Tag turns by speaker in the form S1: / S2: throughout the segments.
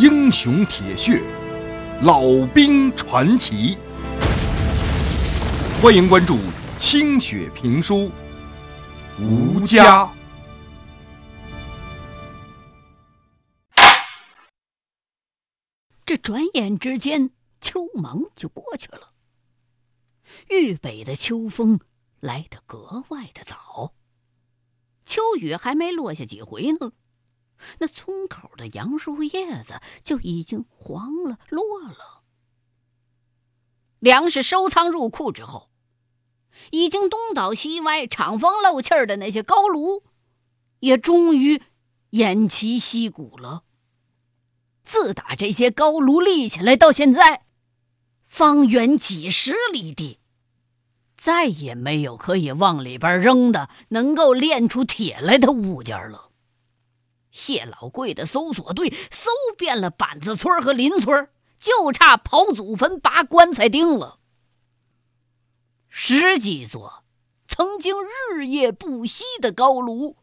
S1: 英雄铁血，老兵传奇。欢迎关注清雪评书《吴家》。
S2: 这转眼之间，秋忙就过去了。豫北的秋风来得格外的早，秋雨还没落下几回呢。那村口的杨树叶子就已经黄了、落了。粮食收仓入库之后，已经东倒西歪、敞风漏气儿的那些高炉，也终于偃旗息鼓了。自打这些高炉立起来到现在，方圆几十里地，再也没有可以往里边扔的能够炼出铁来的物件了。谢老贵的搜索队搜遍了板子村和邻村，就差刨祖坟、拔棺材钉了。十几座曾经日夜不息的高炉，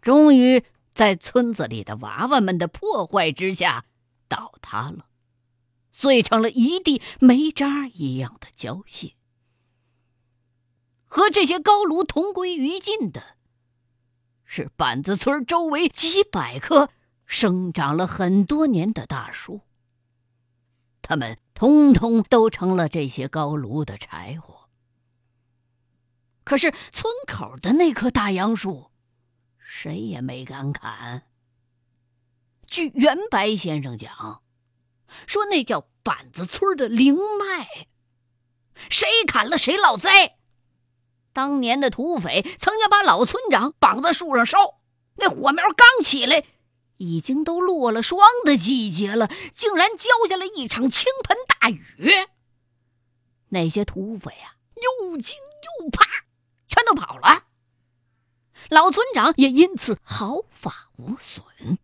S2: 终于在村子里的娃娃们的破坏之下倒塌了，碎成了一地煤渣一样的焦屑。和这些高炉同归于尽的。是板子村周围几百棵生长了很多年的大树，它们通通都成了这些高炉的柴火。可是村口的那棵大杨树，谁也没敢砍。据袁白先生讲，说那叫板子村的灵脉，谁砍了谁落灾。当年的土匪曾经把老村长绑在树上烧，那火苗刚起来，已经都落了霜的季节了，竟然浇下了一场倾盆大雨。那些土匪啊，又惊又怕，全都跑了。老村长也因此毫发无损。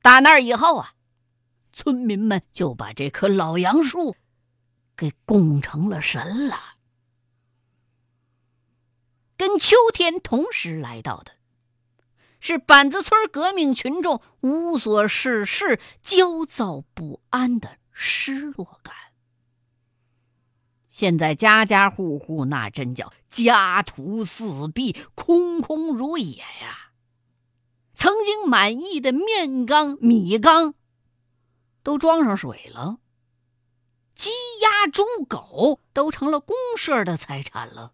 S2: 打那以后啊，村民们就把这棵老杨树给供成了神了。跟秋天同时来到的，是板子村革命群众无所事事、焦躁不安的失落感。现在家家户户那真叫家徒四壁、空空如也呀！曾经满意的面缸、米缸都装上水了，鸡、鸭、猪、狗都成了公社的财产了。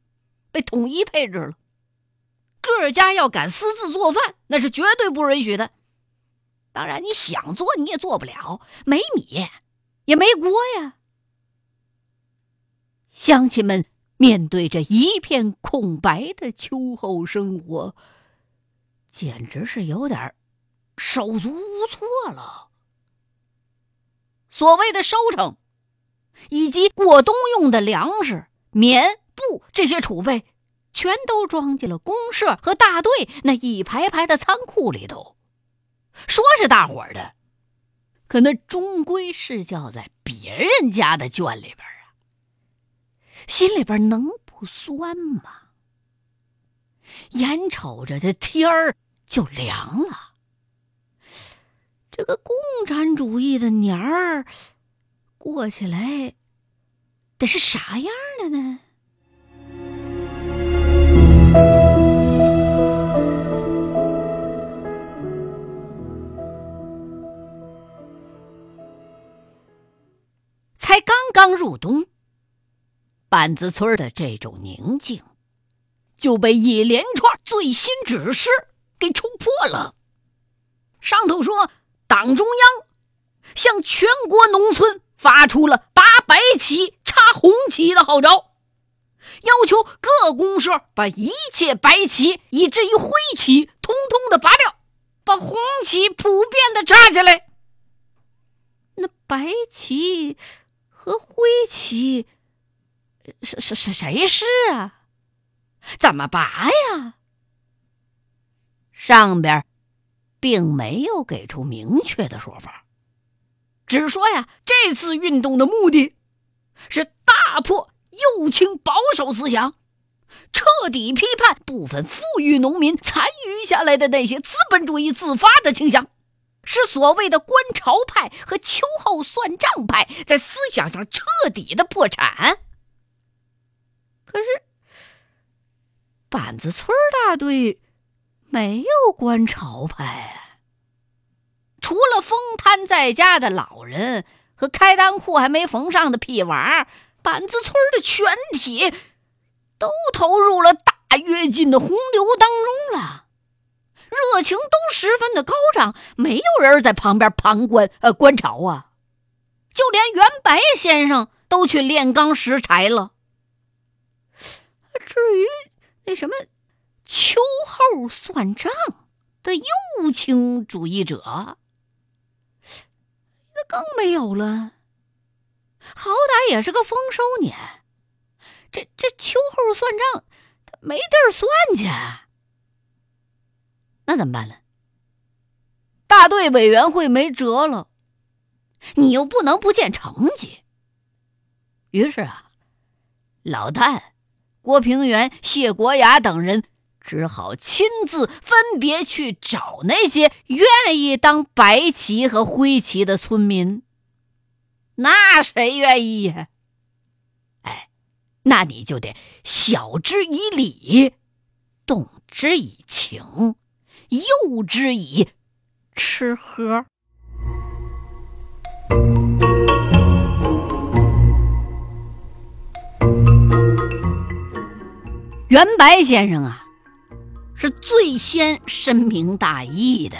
S2: 被统一配置了，各家要敢私自做饭，那是绝对不允许的。当然，你想做你也做不了，没米，也没锅呀。乡亲们面对着一片空白的秋后生活，简直是有点手足无措了。所谓的收成，以及过冬用的粮食、棉。不，这些储备全都装进了公社和大队那一排排的仓库里头。说是大伙儿的，可那终归是叫在别人家的圈里边啊，心里边能不酸吗？眼瞅着这天儿就凉了，这个共产主义的年儿过起来得是啥样的呢？才刚刚入冬，板子村的这种宁静就被一连串最新指示给冲破了。上头说，党中央向全国农村发出了拔白旗、插红旗的号召。要求各公社把一切白旗以至于灰旗通通的拔掉，把红旗普遍的插起来。那白旗和灰旗，是是是谁是啊？怎么拔呀？上边并没有给出明确的说法，只说呀，这次运动的目的是大破。右倾保守思想，彻底批判部分富裕农民残余下来的那些资本主义自发的倾向，是所谓的观潮派和秋后算账派在思想上彻底的破产。可是，板子村大队没有观潮派，除了风瘫在家的老人和开裆裤还没缝上的屁娃，板子村的全体都投入了大跃进的洪流当中了。热情都十分的高涨，没有人在旁边旁观呃观潮啊，就连袁白先生都去炼钢拾柴了。至于那什么秋后算账的右倾主义者，那更没有了。好歹也是个丰收年，这这秋后算账，他没地儿算去。那怎么办呢？大队委员会没辙了，你又不能不见成绩。于是啊，老旦、郭平原、谢国雅等人只好亲自分别去找那些愿意当白旗和灰旗的村民。那谁愿意呀？哎，那你就得晓之以理，动之以情。诱之以吃喝。袁白先生啊，是最先深明大义的，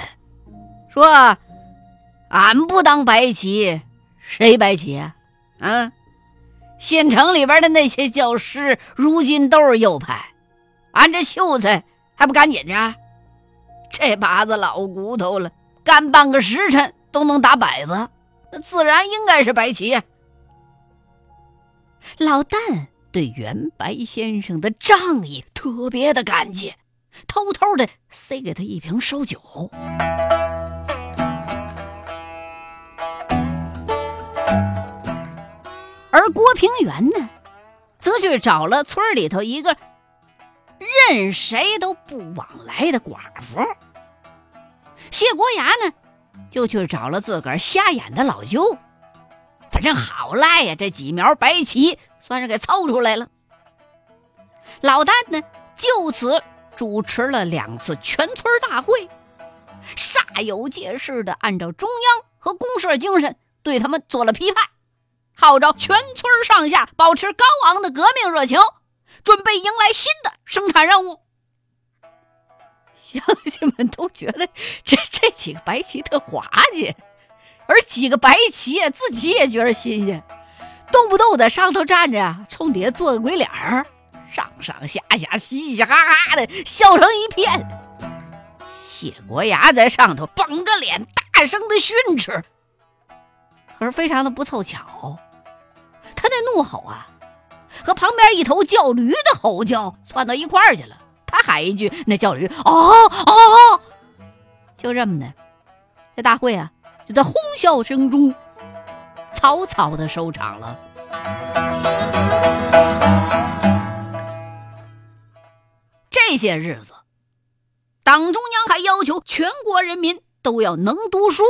S2: 说：“俺不当白旗，谁白旗啊？啊，县城里边的那些教师，如今都是右派，俺这秀才还不赶紧去？”这把子老骨头了，干半个时辰都能打摆子，那自然应该是白旗。老旦对袁白先生的仗义特别的感激，偷偷的塞给他一瓶烧酒。而郭平原呢，则去找了村里头一个任谁都不往来的寡妇。谢国牙呢，就去找了自个儿瞎眼的老舅。反正好赖呀，这几苗白旗算是给凑出来了。老旦呢，就此主持了两次全村大会，煞有介事的按照中央和公社精神对他们做了批判，号召全村上下保持高昂的革命热情，准备迎来新的生产任务。乡亲们都觉得这 这几个白旗特滑稽，而几个白旗自己也觉得新鲜，动不动在上头站着啊，冲底下做个鬼脸儿，上上下下嘻嘻哈哈的笑成一片。谢国牙在上头绷着脸，大声的训斥，可是非常的不凑巧，他那怒吼啊，和旁边一头叫驴的吼叫窜到一块儿去了。他喊一句，那叫驴哦哦，就这么的，这大会啊，就在哄笑声中草草的收场了。这些日子，党中央还要求全国人民都要能读书，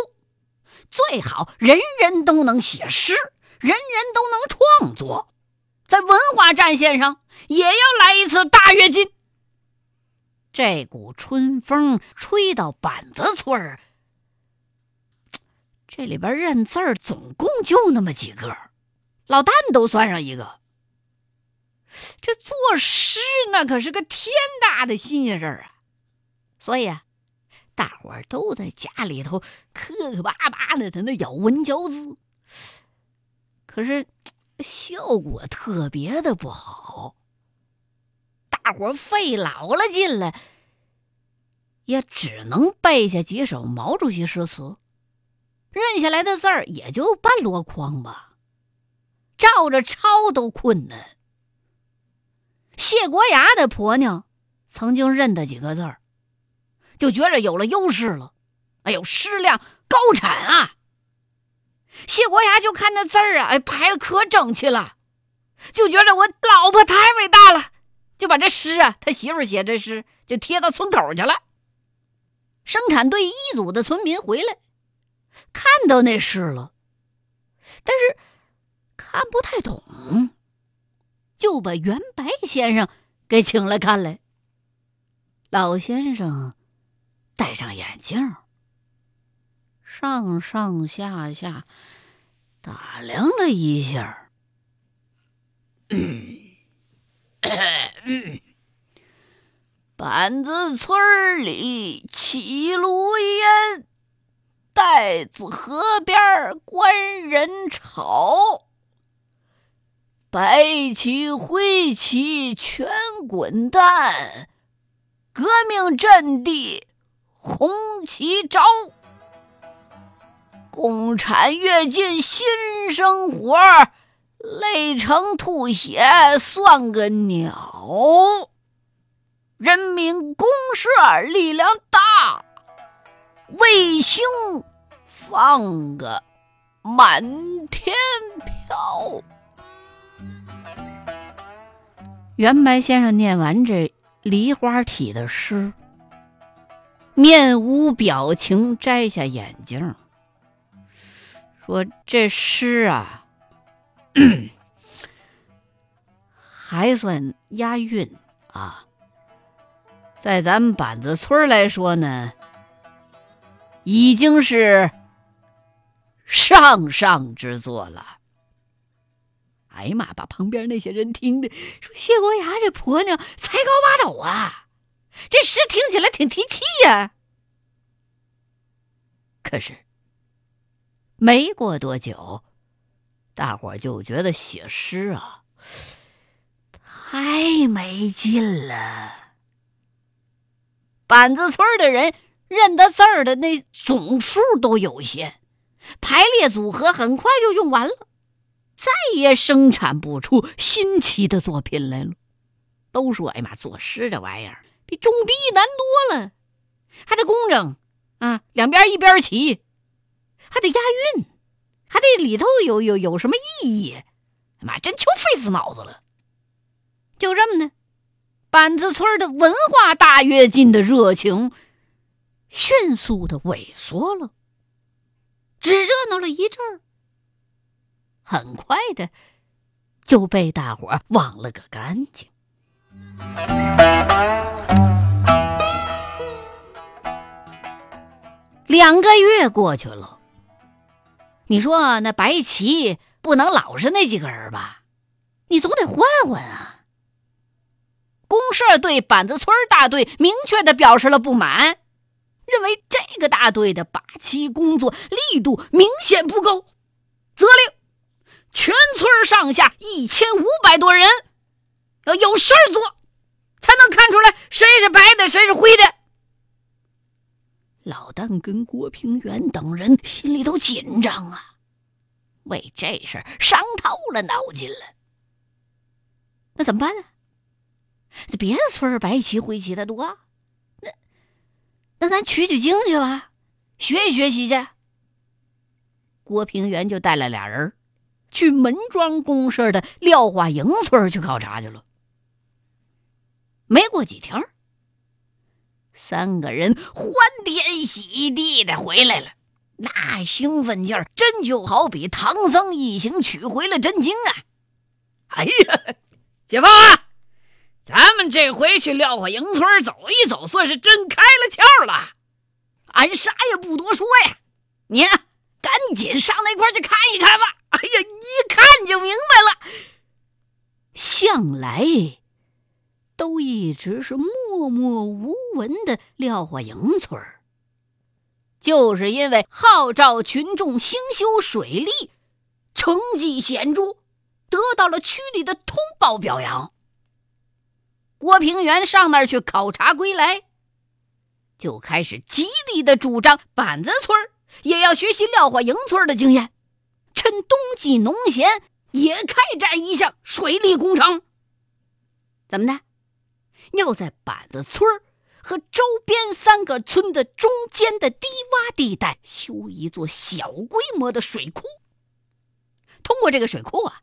S2: 最好人人都能写诗，人人都能创作，在文化战线上也要来一次大跃进。这股春风吹到板子村儿，这里边认字儿总共就那么几个，老旦都算上一个。这作诗那可是个天大的新鲜事儿啊！所以啊，大伙儿都在家里头磕磕巴巴的在那咬文嚼字，可是效果特别的不好。大伙费老了劲了，也只能背下几首毛主席诗词，认下来的字儿也就半箩筐吧，照着抄都困难。谢国牙的婆娘曾经认得几个字儿，就觉着有了优势了。哎呦，诗量高产啊！谢国牙就看那字儿啊，哎，排的可整齐了，就觉着我老婆太伟大了。就把这诗啊，他媳妇写这诗就贴到村口去了。生产队一组的村民回来，看到那诗了，但是看不太懂，就把袁白先生给请来看来。老先生戴上眼镜，上上下下打量了一下，板子村里起炉烟。袋子河边观人吵，白旗灰旗全滚蛋，革命阵地红旗招。共产越进新生活，累成吐血算个鸟。人民公社力量大。卫星放个满天飘。袁白先生念完这梨花体的诗，面无表情，摘下眼镜，说：“这诗啊，还算押韵啊，在咱们板子村来说呢。”已经是上上之作了。哎呀妈！把旁边那些人听的说：“谢国牙这婆娘才高八斗啊，这诗听起来挺提气呀。”可是没过多久，大伙就觉得写诗啊太没劲了。板子村的人。认得字儿的那总数都有限，排列组合很快就用完了，再也生产不出新奇的作品来了。都说：“哎妈，作诗这玩意儿比种地难多了，还得工整啊，两边一边齐，还得押韵，还得里头有有有什么意义。妈，真球费死脑子了。”就这么的，板子村的文化大跃进的热情。迅速的萎缩了，只热闹了一阵儿，很快的就被大伙忘了个干净。两个月过去了，你说那白旗不能老是那几个人吧？你总得换换啊！公社对板子村大队明确的表示了不满。认为这个大队的八旗工作力度明显不够，责令全村上下一千五百多人要有事儿做，才能看出来谁是白的，谁是灰的。老旦跟郭平原等人心里都紧张啊，为这事儿伤透了脑筋了。那怎么办呢？这别的村白旗灰旗的多。那咱取取经去吧，学习学习去。郭平原就带了俩人去门庄公社的廖化营村去考察去了。没过几天，三个人欢天喜地的回来了，那兴奋劲儿真就好比唐僧一行取回了真经啊！哎呀，解放啊！咱们这回去廖化营村走一走，算是真开了窍了。俺啥也不多说呀，你赶紧上那块去看一看吧。哎呀，一看就明白了。向来都一直是默默无闻的廖化营村，就是因为号召群众兴修水利，成绩显著，得到了区里的通报表扬。郭平原上那儿去考察归来，就开始极力的主张板子村也要学习廖化营村的经验，趁冬季农闲也开展一项水利工程。怎么的？要在板子村和周边三个村的中间的低洼地带修一座小规模的水库。通过这个水库啊。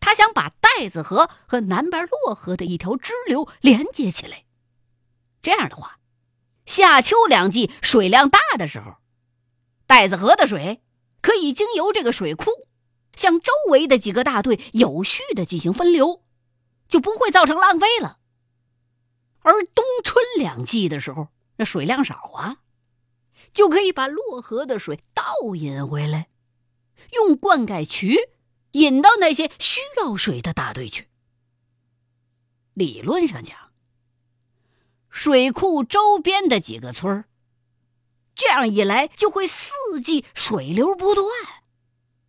S2: 他想把袋子河和南边洛河的一条支流连接起来，这样的话，夏秋两季水量大的时候，袋子河的水可以经由这个水库，向周围的几个大队有序的进行分流，就不会造成浪费了。而冬春两季的时候，那水量少啊，就可以把洛河的水倒引回来，用灌溉渠引到那些需要水的大队去。理论上讲，水库周边的几个村儿，这样一来就会四季水流不断，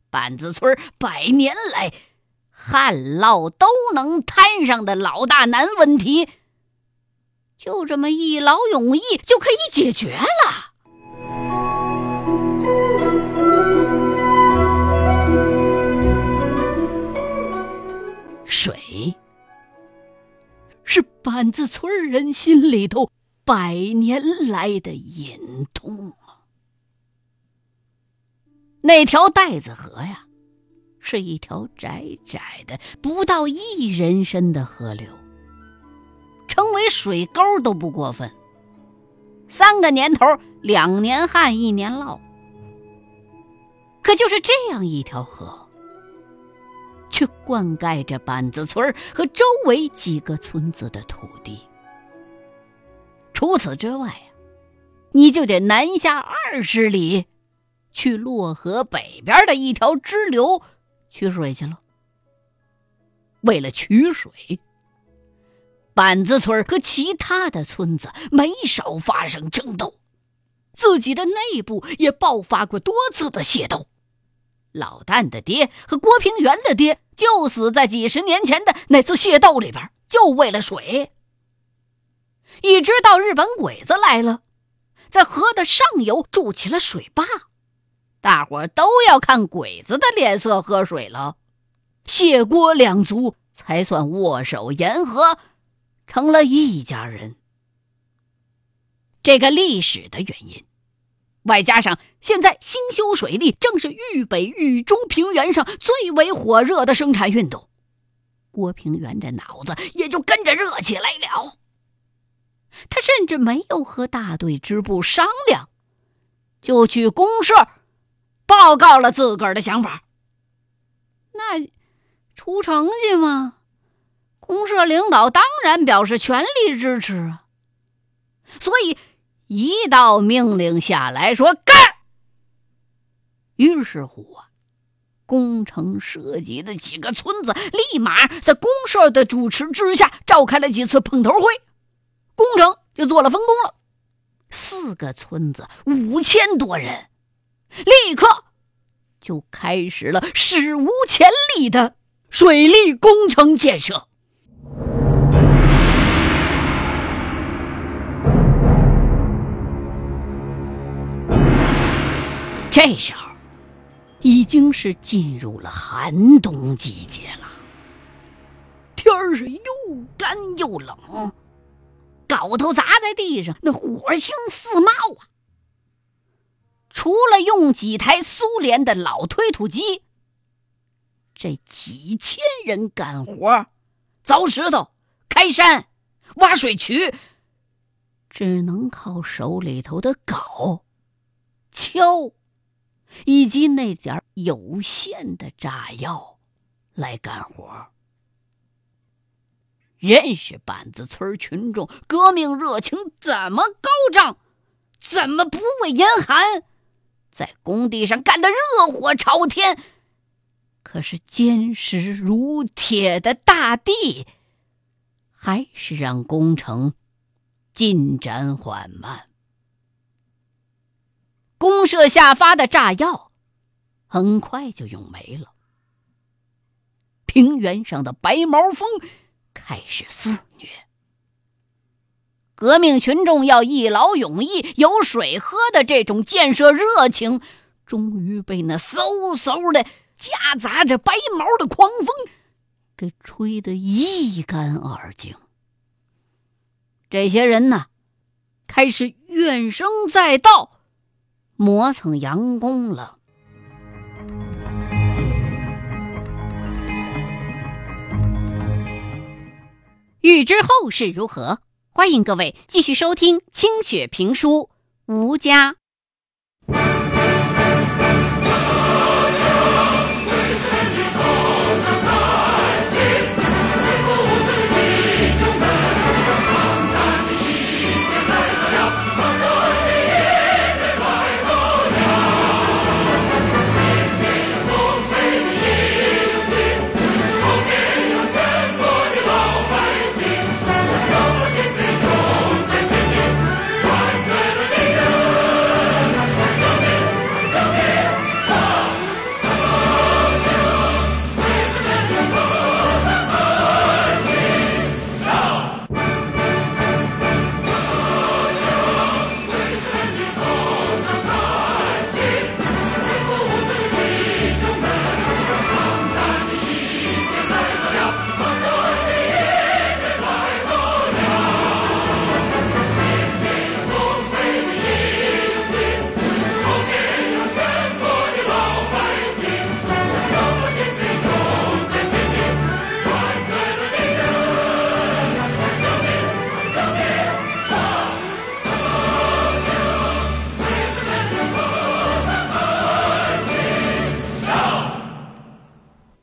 S2: 板子村百年来旱涝都能摊上的老大难问题。就这么一劳永逸就可以解决了。水是板子村人心里头百年来的隐痛啊。那条带子河呀，是一条窄窄的、不到一人深的河流。称为水沟都不过分。三个年头，两年旱，一年涝。可就是这样一条河，却灌溉着板子村和周围几个村子的土地。除此之外呀，你就得南下二十里，去洛河北边的一条支流取水去了。为了取水。板子村和其他的村子没少发生争斗，自己的内部也爆发过多次的械斗。老旦的爹和郭平原的爹就死在几十年前的那次械斗里边，就为了水。一直到日本鬼子来了，在河的上游筑起了水坝，大伙都要看鬼子的脸色喝水了，谢郭两族才算握手言和。成了一家人。这个历史的原因，外加上现在兴修水利正是豫北、豫中平原上最为火热的生产运动，郭平原这脑子也就跟着热起来了。他甚至没有和大队支部商量，就去公社报告了自个儿的想法。那出成绩吗？公社领导当然表示全力支持啊，所以一道命令下来说干。于是乎啊，工程涉及的几个村子立马在公社的主持之下召开了几次碰头会，工程就做了分工了。四个村子五千多人，立刻就开始了史无前例的水利工程建设。这时候已经是进入了寒冬季节了，天儿是又干又冷，镐头砸在地上，那火星四冒啊！除了用几台苏联的老推土机，这几千人干活、凿石头、开山、挖水渠，只能靠手里头的镐、锹。以及那点有限的炸药来干活。认识板子村群众革命热情怎么高涨，怎么不畏严寒，在工地上干得热火朝天。可是坚实如铁的大地，还是让工程进展缓慢。公社下发的炸药很快就用没了，平原上的白毛风开始肆虐。革命群众要一劳永逸、有水喝的这种建设热情，终于被那嗖嗖的夹杂着白毛的狂风给吹得一干二净。这些人呢，开始怨声载道。磨蹭佯攻了。欲知后事如何，欢迎各位继续收听清雪评书《吴家》。